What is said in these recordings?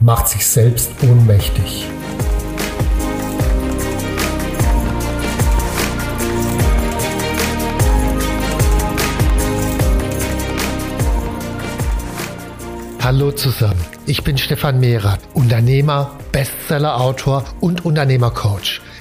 macht sich selbst ohnmächtig. Hallo zusammen, ich bin Stefan Mehrath, Unternehmer, Bestseller-Autor und Unternehmercoach.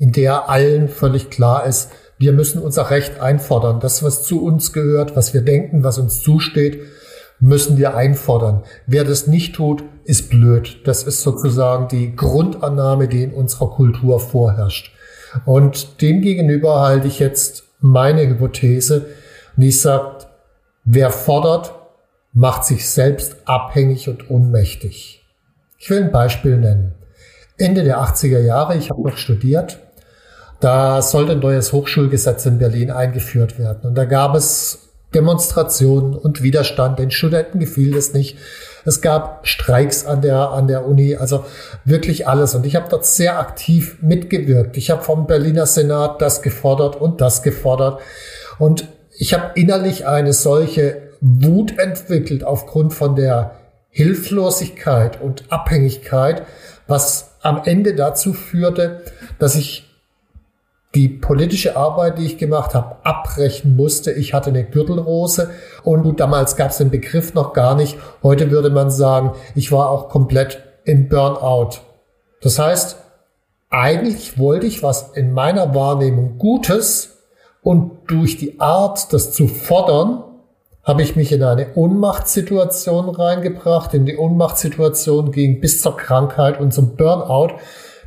in der allen völlig klar ist, wir müssen unser Recht einfordern. Das, was zu uns gehört, was wir denken, was uns zusteht, müssen wir einfordern. Wer das nicht tut, ist blöd. Das ist sozusagen die Grundannahme, die in unserer Kultur vorherrscht. Und demgegenüber halte ich jetzt meine Hypothese, die sagt, wer fordert, macht sich selbst abhängig und ohnmächtig. Ich will ein Beispiel nennen. Ende der 80er Jahre, ich habe noch studiert, da sollte ein neues Hochschulgesetz in Berlin eingeführt werden. Und da gab es Demonstrationen und Widerstand. Den Studenten gefiel es nicht. Es gab Streiks an der, an der Uni, also wirklich alles. Und ich habe dort sehr aktiv mitgewirkt. Ich habe vom Berliner Senat das gefordert und das gefordert. Und ich habe innerlich eine solche Wut entwickelt aufgrund von der Hilflosigkeit und Abhängigkeit, was am Ende dazu führte, dass ich die politische Arbeit, die ich gemacht habe, abbrechen musste. Ich hatte eine Gürtelrose und damals gab es den Begriff noch gar nicht. Heute würde man sagen, ich war auch komplett im Burnout. Das heißt, eigentlich wollte ich was in meiner Wahrnehmung Gutes und durch die Art, das zu fordern, habe ich mich in eine Ohnmachtssituation reingebracht. In die Ohnmachtssituation ging bis zur Krankheit und zum Burnout.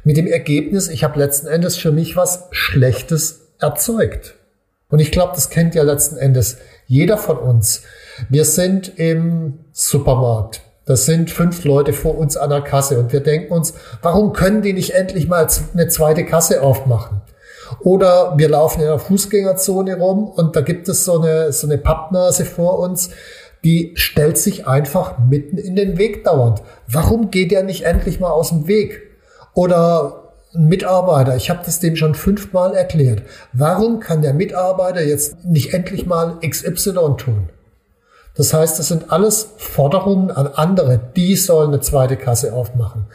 Mit dem Ergebnis, ich habe letzten Endes für mich was Schlechtes erzeugt. Und ich glaube, das kennt ja letzten Endes jeder von uns. Wir sind im Supermarkt. Das sind fünf Leute vor uns an der Kasse und wir denken uns, warum können die nicht endlich mal eine zweite Kasse aufmachen? Oder wir laufen in der Fußgängerzone rum und da gibt es so eine, so eine Pappnase vor uns, die stellt sich einfach mitten in den Weg dauernd. Warum geht der nicht endlich mal aus dem Weg? Oder ein Mitarbeiter, ich habe das dem schon fünfmal erklärt. Warum kann der Mitarbeiter jetzt nicht endlich mal XY tun? Das heißt, das sind alles Forderungen an andere. Die sollen eine zweite Kasse aufmachen.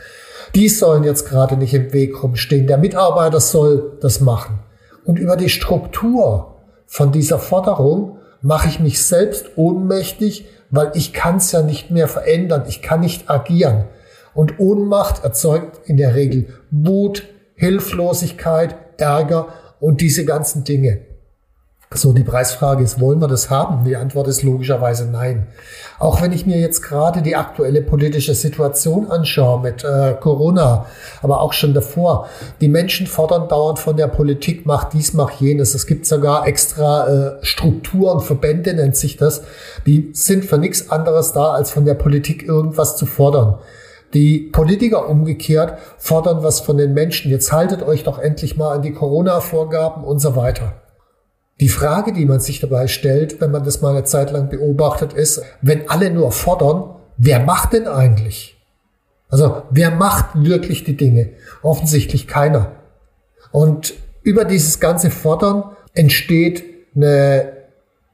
Die sollen jetzt gerade nicht im Weg rumstehen. Der Mitarbeiter soll das machen. Und über die Struktur von dieser Forderung mache ich mich selbst ohnmächtig, weil ich kann es ja nicht mehr verändern. Ich kann nicht agieren. Und Ohnmacht erzeugt in der Regel Wut, Hilflosigkeit, Ärger und diese ganzen Dinge. So, die Preisfrage ist, wollen wir das haben? Die Antwort ist logischerweise nein. Auch wenn ich mir jetzt gerade die aktuelle politische Situation anschaue mit äh, Corona, aber auch schon davor, die Menschen fordern dauernd von der Politik, mach dies, mach jenes. Es gibt sogar extra äh, Strukturen, Verbände nennt sich das, die sind für nichts anderes da, als von der Politik irgendwas zu fordern. Die Politiker umgekehrt fordern was von den Menschen. Jetzt haltet euch doch endlich mal an die Corona-Vorgaben und so weiter. Die Frage, die man sich dabei stellt, wenn man das mal eine Zeit lang beobachtet, ist, wenn alle nur fordern, wer macht denn eigentlich? Also wer macht wirklich die Dinge? Offensichtlich keiner. Und über dieses ganze Fordern entsteht eine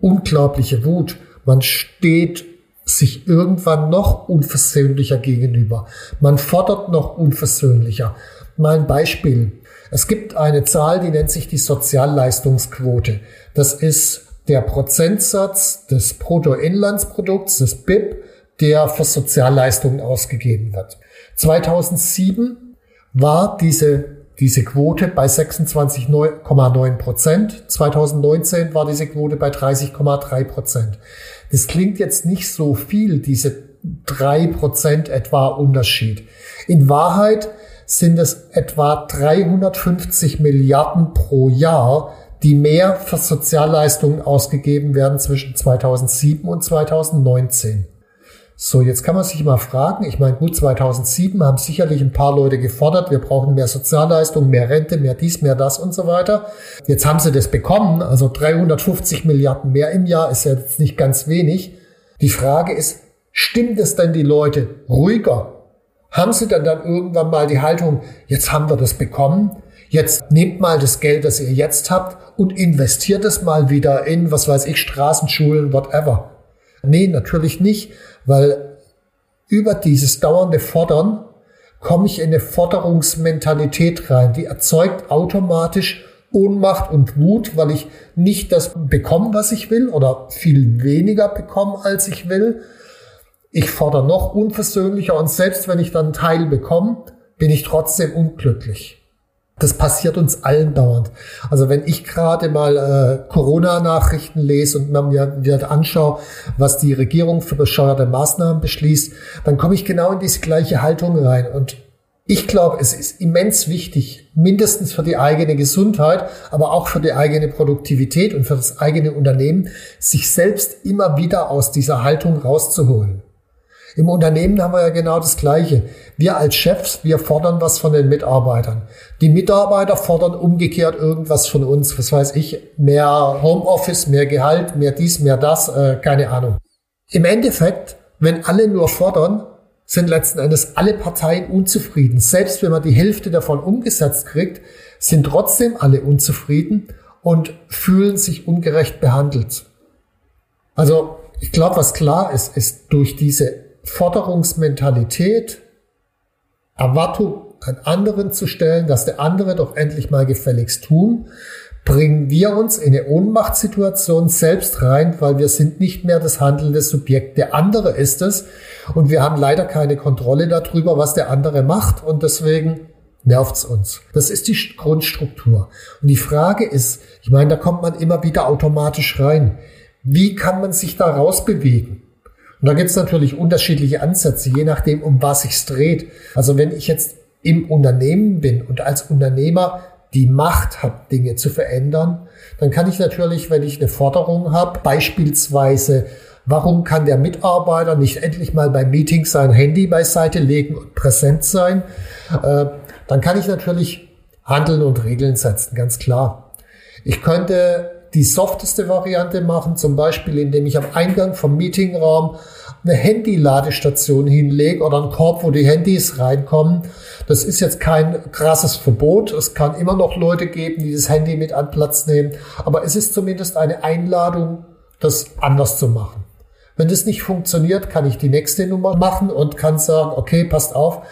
unglaubliche Wut. Man steht sich irgendwann noch unversöhnlicher gegenüber. Man fordert noch unversöhnlicher. Mal ein Beispiel. Es gibt eine Zahl, die nennt sich die Sozialleistungsquote. Das ist der Prozentsatz des Bruttoinlandsprodukts, des BIP, der für Sozialleistungen ausgegeben wird. 2007 war diese, diese Quote bei 26,9 Prozent. 2019 war diese Quote bei 30,3 Prozent. Das klingt jetzt nicht so viel, diese drei Prozent etwa Unterschied. In Wahrheit sind es etwa 350 Milliarden pro Jahr, die mehr für Sozialleistungen ausgegeben werden zwischen 2007 und 2019. So, jetzt kann man sich mal fragen, ich meine, gut, 2007 haben sicherlich ein paar Leute gefordert, wir brauchen mehr Sozialleistungen, mehr Rente, mehr dies, mehr das und so weiter. Jetzt haben sie das bekommen, also 350 Milliarden mehr im Jahr ist ja jetzt nicht ganz wenig. Die Frage ist, stimmt es denn die Leute ruhiger? Haben sie dann dann irgendwann mal die Haltung, jetzt haben wir das bekommen, jetzt nehmt mal das Geld, das ihr jetzt habt und investiert es mal wieder in, was weiß ich, Straßenschulen, whatever. Nee, natürlich nicht, weil über dieses dauernde Fordern komme ich in eine Forderungsmentalität rein. Die erzeugt automatisch Ohnmacht und Wut, weil ich nicht das bekomme, was ich will oder viel weniger bekomme, als ich will. Ich fordere noch unversöhnlicher und selbst wenn ich dann einen Teil bekomme, bin ich trotzdem unglücklich. Das passiert uns allen dauernd. Also wenn ich gerade mal äh, Corona-Nachrichten lese und mir wieder anschaue, was die Regierung für bescheuerte Maßnahmen beschließt, dann komme ich genau in diese gleiche Haltung rein. Und ich glaube, es ist immens wichtig, mindestens für die eigene Gesundheit, aber auch für die eigene Produktivität und für das eigene Unternehmen, sich selbst immer wieder aus dieser Haltung rauszuholen. Im Unternehmen haben wir ja genau das Gleiche. Wir als Chefs, wir fordern was von den Mitarbeitern. Die Mitarbeiter fordern umgekehrt irgendwas von uns. Was weiß ich, mehr Homeoffice, mehr Gehalt, mehr dies, mehr das, äh, keine Ahnung. Im Endeffekt, wenn alle nur fordern, sind letzten Endes alle Parteien unzufrieden. Selbst wenn man die Hälfte davon umgesetzt kriegt, sind trotzdem alle unzufrieden und fühlen sich ungerecht behandelt. Also ich glaube, was klar ist, ist durch diese Forderungsmentalität, Erwartung an anderen zu stellen, dass der andere doch endlich mal gefälligst tun, bringen wir uns in eine Ohnmachtssituation selbst rein, weil wir sind nicht mehr das handelnde Subjekt. Der andere ist es und wir haben leider keine Kontrolle darüber, was der andere macht und deswegen nervt's uns. Das ist die Grundstruktur. Und die Frage ist, ich meine, da kommt man immer wieder automatisch rein. Wie kann man sich da rausbewegen? Und da gibt es natürlich unterschiedliche Ansätze, je nachdem, um was sich dreht. Also wenn ich jetzt im Unternehmen bin und als Unternehmer die Macht habe, Dinge zu verändern, dann kann ich natürlich, wenn ich eine Forderung habe, beispielsweise, warum kann der Mitarbeiter nicht endlich mal beim Meeting sein Handy beiseite legen und präsent sein, äh, dann kann ich natürlich handeln und Regeln setzen, ganz klar. Ich könnte die softeste Variante machen, zum Beispiel indem ich am Eingang vom Meetingraum eine Handy-Ladestation hinlege oder einen Korb, wo die Handys reinkommen. Das ist jetzt kein krasses Verbot. Es kann immer noch Leute geben, die das Handy mit an Platz nehmen. Aber es ist zumindest eine Einladung, das anders zu machen. Wenn das nicht funktioniert, kann ich die nächste Nummer machen und kann sagen, okay, passt auf,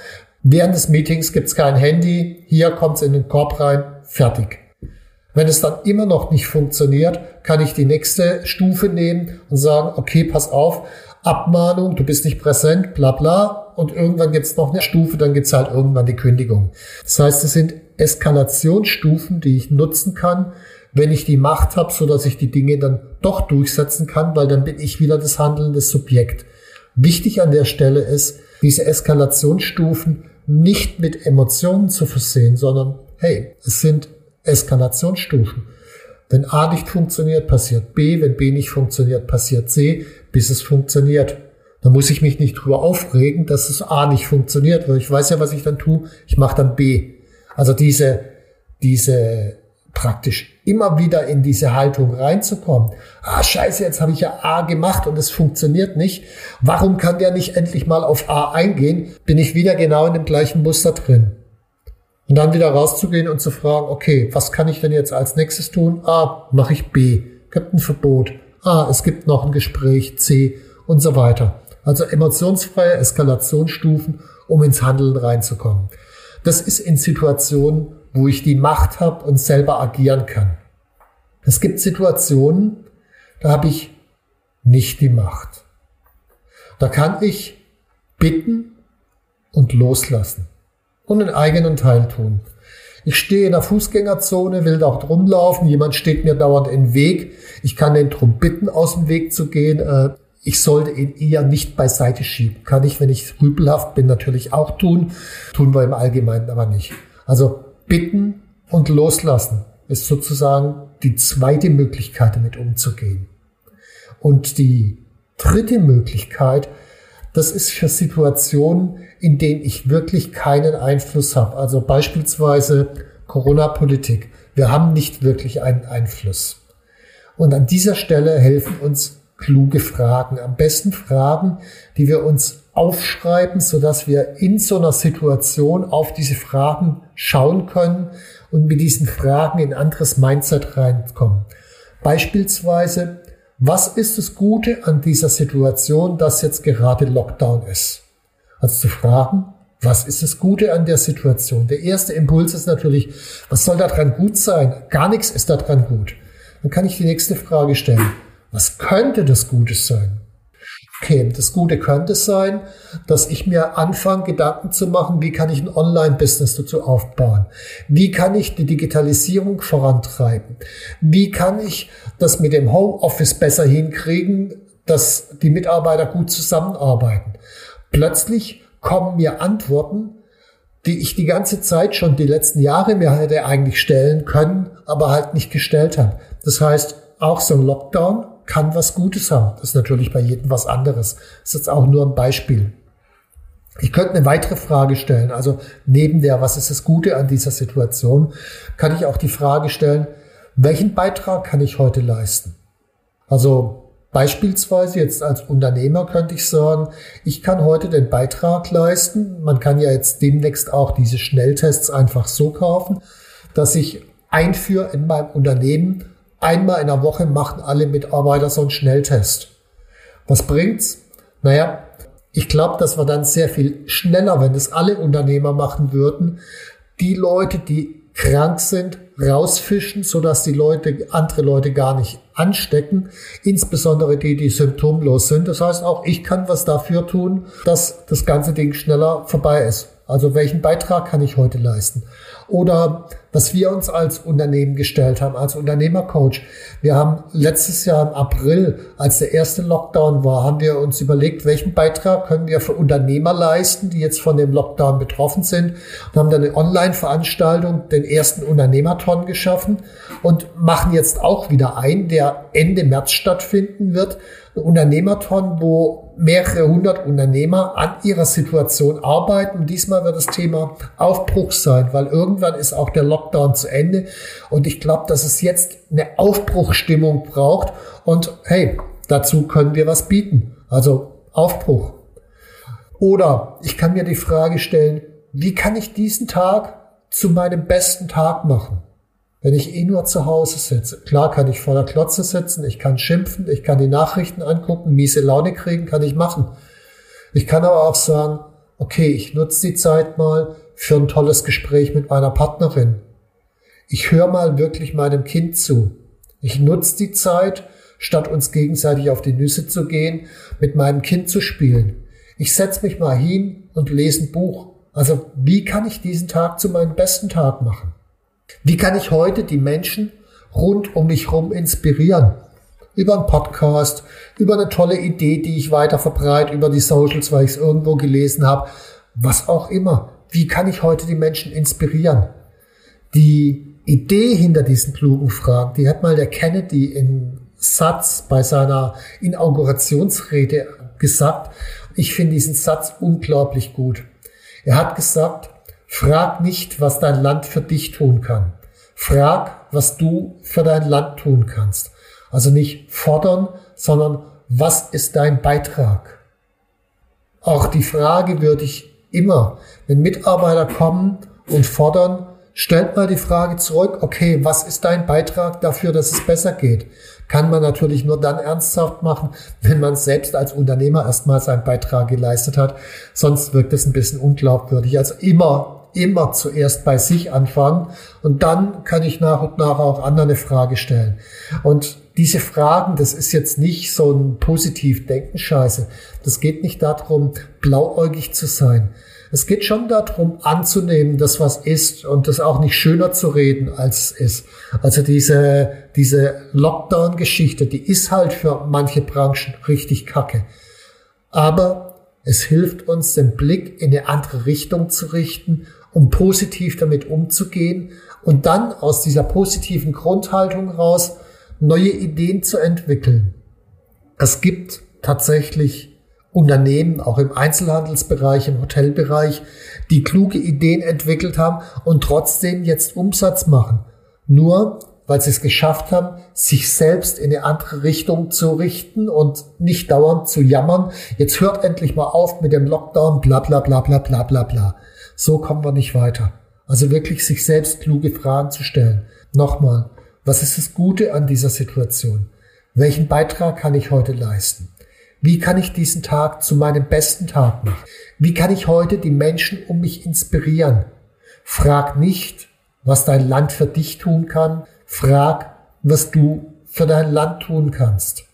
während des Meetings gibt's kein Handy, hier kommt's in den Korb rein, fertig. Wenn es dann immer noch nicht funktioniert, kann ich die nächste Stufe nehmen und sagen, okay, pass auf, Abmahnung, du bist nicht präsent, bla bla. Und irgendwann gibt's noch eine Stufe, dann gibt's halt irgendwann die Kündigung. Das heißt, es sind Eskalationsstufen, die ich nutzen kann, wenn ich die Macht habe, so dass ich die Dinge dann doch durchsetzen kann, weil dann bin ich wieder das handelnde Subjekt. Wichtig an der Stelle ist, diese Eskalationsstufen nicht mit Emotionen zu versehen, sondern hey, es sind Eskalationsstufen. Wenn A nicht funktioniert, passiert B. Wenn B nicht funktioniert, passiert C, bis es funktioniert. Da muss ich mich nicht drüber aufregen, dass es A nicht funktioniert, weil ich weiß ja, was ich dann tue. Ich mache dann B. Also diese, diese praktisch immer wieder in diese Haltung reinzukommen. Ah, scheiße, jetzt habe ich ja A gemacht und es funktioniert nicht. Warum kann der nicht endlich mal auf A eingehen? Bin ich wieder genau in dem gleichen Muster drin. Und dann wieder rauszugehen und zu fragen, okay, was kann ich denn jetzt als nächstes tun? A, mache ich B. Gibt ein Verbot. A, es gibt noch ein Gespräch. C und so weiter. Also emotionsfreie Eskalationsstufen, um ins Handeln reinzukommen. Das ist in Situationen, wo ich die Macht habe und selber agieren kann. Es gibt Situationen, da habe ich nicht die Macht. Da kann ich bitten und loslassen und einen eigenen Teil tun. Ich stehe in der Fußgängerzone, will da drum laufen, jemand steht mir dauernd im Weg. Ich kann den drum bitten, aus dem Weg zu gehen. Äh, ich sollte ihn eher nicht beiseite schieben. Kann ich, wenn ich rüpelhaft bin, natürlich auch tun. Tun wir im Allgemeinen aber nicht. Also bitten und loslassen ist sozusagen die zweite Möglichkeit, damit umzugehen. Und die dritte Möglichkeit, das ist für Situationen, in denen ich wirklich keinen Einfluss habe. Also beispielsweise Corona-Politik. Wir haben nicht wirklich einen Einfluss. Und an dieser Stelle helfen uns kluge Fragen. Am besten Fragen, die wir uns aufschreiben, so dass wir in so einer Situation auf diese Fragen schauen können und mit diesen Fragen in anderes Mindset reinkommen. Beispielsweise, was ist das Gute an dieser Situation, dass jetzt gerade Lockdown ist? Also zu fragen, was ist das Gute an der Situation? Der erste Impuls ist natürlich, was soll daran gut sein? Gar nichts ist daran gut. Dann kann ich die nächste Frage stellen. Was könnte das Gutes sein? Okay, das Gute könnte sein, dass ich mir anfange, Gedanken zu machen, wie kann ich ein Online-Business dazu aufbauen? Wie kann ich die Digitalisierung vorantreiben? Wie kann ich das mit dem Homeoffice besser hinkriegen, dass die Mitarbeiter gut zusammenarbeiten? Plötzlich kommen mir Antworten, die ich die ganze Zeit schon die letzten Jahre mir hätte eigentlich stellen können, aber halt nicht gestellt habe. Das heißt, auch so ein Lockdown kann was Gutes haben. Das ist natürlich bei jedem was anderes. Das ist jetzt auch nur ein Beispiel. Ich könnte eine weitere Frage stellen. Also neben der, was ist das Gute an dieser Situation, kann ich auch die Frage stellen, welchen Beitrag kann ich heute leisten? Also Beispielsweise jetzt als Unternehmer könnte ich sagen, ich kann heute den Beitrag leisten. Man kann ja jetzt demnächst auch diese Schnelltests einfach so kaufen, dass ich einführe in meinem Unternehmen Einmal in der Woche machen alle Mitarbeiter so einen Schnelltest. Was bringt's? Naja, ich glaube, dass wir dann sehr viel schneller, wenn das alle Unternehmer machen würden, die Leute, die krank sind, rausfischen, sodass die Leute, andere Leute gar nicht anstecken, insbesondere die, die symptomlos sind. Das heißt, auch ich kann was dafür tun, dass das ganze Ding schneller vorbei ist. Also welchen Beitrag kann ich heute leisten? Oder was wir uns als Unternehmen gestellt haben, als Unternehmercoach. Wir haben letztes Jahr im April, als der erste Lockdown war, haben wir uns überlegt, welchen Beitrag können wir für Unternehmer leisten, die jetzt von dem Lockdown betroffen sind und haben dann eine Online-Veranstaltung, den ersten Unternehmerton geschaffen und machen jetzt auch wieder ein, der Ende März stattfinden wird. Unternehmerton, wo mehrere hundert Unternehmer an ihrer Situation arbeiten. Diesmal wird das Thema Aufbruch sein, weil irgendwann ist auch der Lockdown zu Ende. Und ich glaube, dass es jetzt eine Aufbruchstimmung braucht. Und hey, dazu können wir was bieten. Also Aufbruch. Oder ich kann mir die Frage stellen, wie kann ich diesen Tag zu meinem besten Tag machen? Wenn ich eh nur zu Hause sitze. Klar kann ich vor der Klotze sitzen, ich kann schimpfen, ich kann die Nachrichten angucken, miese Laune kriegen, kann ich machen. Ich kann aber auch sagen, okay, ich nutze die Zeit mal für ein tolles Gespräch mit meiner Partnerin. Ich höre mal wirklich meinem Kind zu. Ich nutze die Zeit, statt uns gegenseitig auf die Nüsse zu gehen, mit meinem Kind zu spielen. Ich setze mich mal hin und lese ein Buch. Also wie kann ich diesen Tag zu meinem besten Tag machen? Wie kann ich heute die Menschen rund um mich herum inspirieren? Über einen Podcast, über eine tolle Idee, die ich weiter verbreite, über die Socials, weil ich es irgendwo gelesen habe, was auch immer. Wie kann ich heute die Menschen inspirieren? Die Idee hinter diesen klugen Fragen, die hat mal der Kennedy in Satz bei seiner Inaugurationsrede gesagt. Ich finde diesen Satz unglaublich gut. Er hat gesagt, Frag nicht, was dein Land für dich tun kann. Frag, was du für dein Land tun kannst. Also nicht fordern, sondern was ist dein Beitrag? Auch die Frage würde ich immer, wenn Mitarbeiter kommen und fordern, stellt mal die Frage zurück, okay, was ist dein Beitrag dafür, dass es besser geht? Kann man natürlich nur dann ernsthaft machen, wenn man selbst als Unternehmer erstmal seinen Beitrag geleistet hat. Sonst wirkt es ein bisschen unglaubwürdig. Also immer immer zuerst bei sich anfangen und dann kann ich nach und nach auch anderen eine Frage stellen. Und diese Fragen, das ist jetzt nicht so ein positiv denken Scheiße. Das geht nicht darum, blauäugig zu sein. Es geht schon darum, anzunehmen, dass was ist und das auch nicht schöner zu reden, als es ist. Also diese, diese Lockdown-Geschichte, die ist halt für manche Branchen richtig kacke. Aber es hilft uns, den Blick in eine andere Richtung zu richten, um positiv damit umzugehen und dann aus dieser positiven Grundhaltung raus neue Ideen zu entwickeln. Es gibt tatsächlich Unternehmen, auch im Einzelhandelsbereich, im Hotelbereich, die kluge Ideen entwickelt haben und trotzdem jetzt Umsatz machen. Nur weil sie es geschafft haben, sich selbst in eine andere Richtung zu richten und nicht dauernd zu jammern. Jetzt hört endlich mal auf mit dem Lockdown, bla bla bla bla bla bla bla. So kommen wir nicht weiter. Also wirklich sich selbst kluge Fragen zu stellen. Nochmal, was ist das Gute an dieser Situation? Welchen Beitrag kann ich heute leisten? Wie kann ich diesen Tag zu meinem besten Tag machen? Wie kann ich heute die Menschen um mich inspirieren? Frag nicht, was dein Land für dich tun kann. Frag, was du für dein Land tun kannst.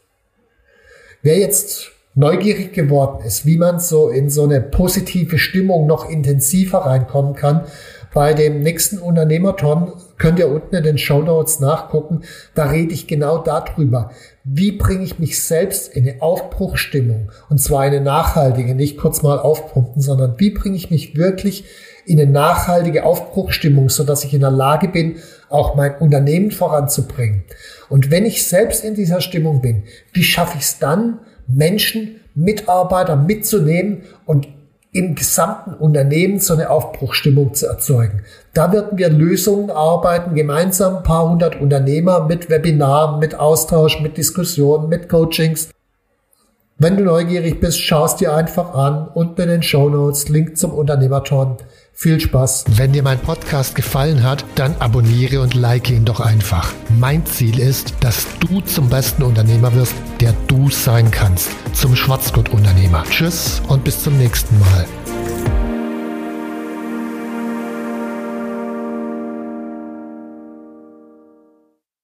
Wer jetzt neugierig geworden ist, wie man so in so eine positive Stimmung noch intensiver reinkommen kann, bei dem nächsten Unternehmerton könnt ihr unten in den Show Notes nachgucken. Da rede ich genau darüber. Wie bringe ich mich selbst in eine Aufbruchstimmung? Und zwar eine nachhaltige, nicht kurz mal aufpumpen, sondern wie bringe ich mich wirklich in eine nachhaltige Aufbruchstimmung, so dass ich in der Lage bin, auch mein Unternehmen voranzubringen. Und wenn ich selbst in dieser Stimmung bin, wie schaffe ich es dann, Menschen, Mitarbeiter mitzunehmen und im gesamten Unternehmen so eine Aufbruchstimmung zu erzeugen. Da werden wir Lösungen arbeiten, gemeinsam ein paar hundert Unternehmer mit Webinaren, mit Austausch, mit Diskussionen, mit Coachings. Wenn du neugierig bist, schaust dir einfach an. Unten in den Show Notes Link zum Unternehmerton. Viel Spaß. Wenn dir mein Podcast gefallen hat, dann abonniere und like ihn doch einfach. Mein Ziel ist, dass du zum besten Unternehmer wirst, der du sein kannst. Zum Schwarzgurt-Unternehmer. Tschüss und bis zum nächsten Mal.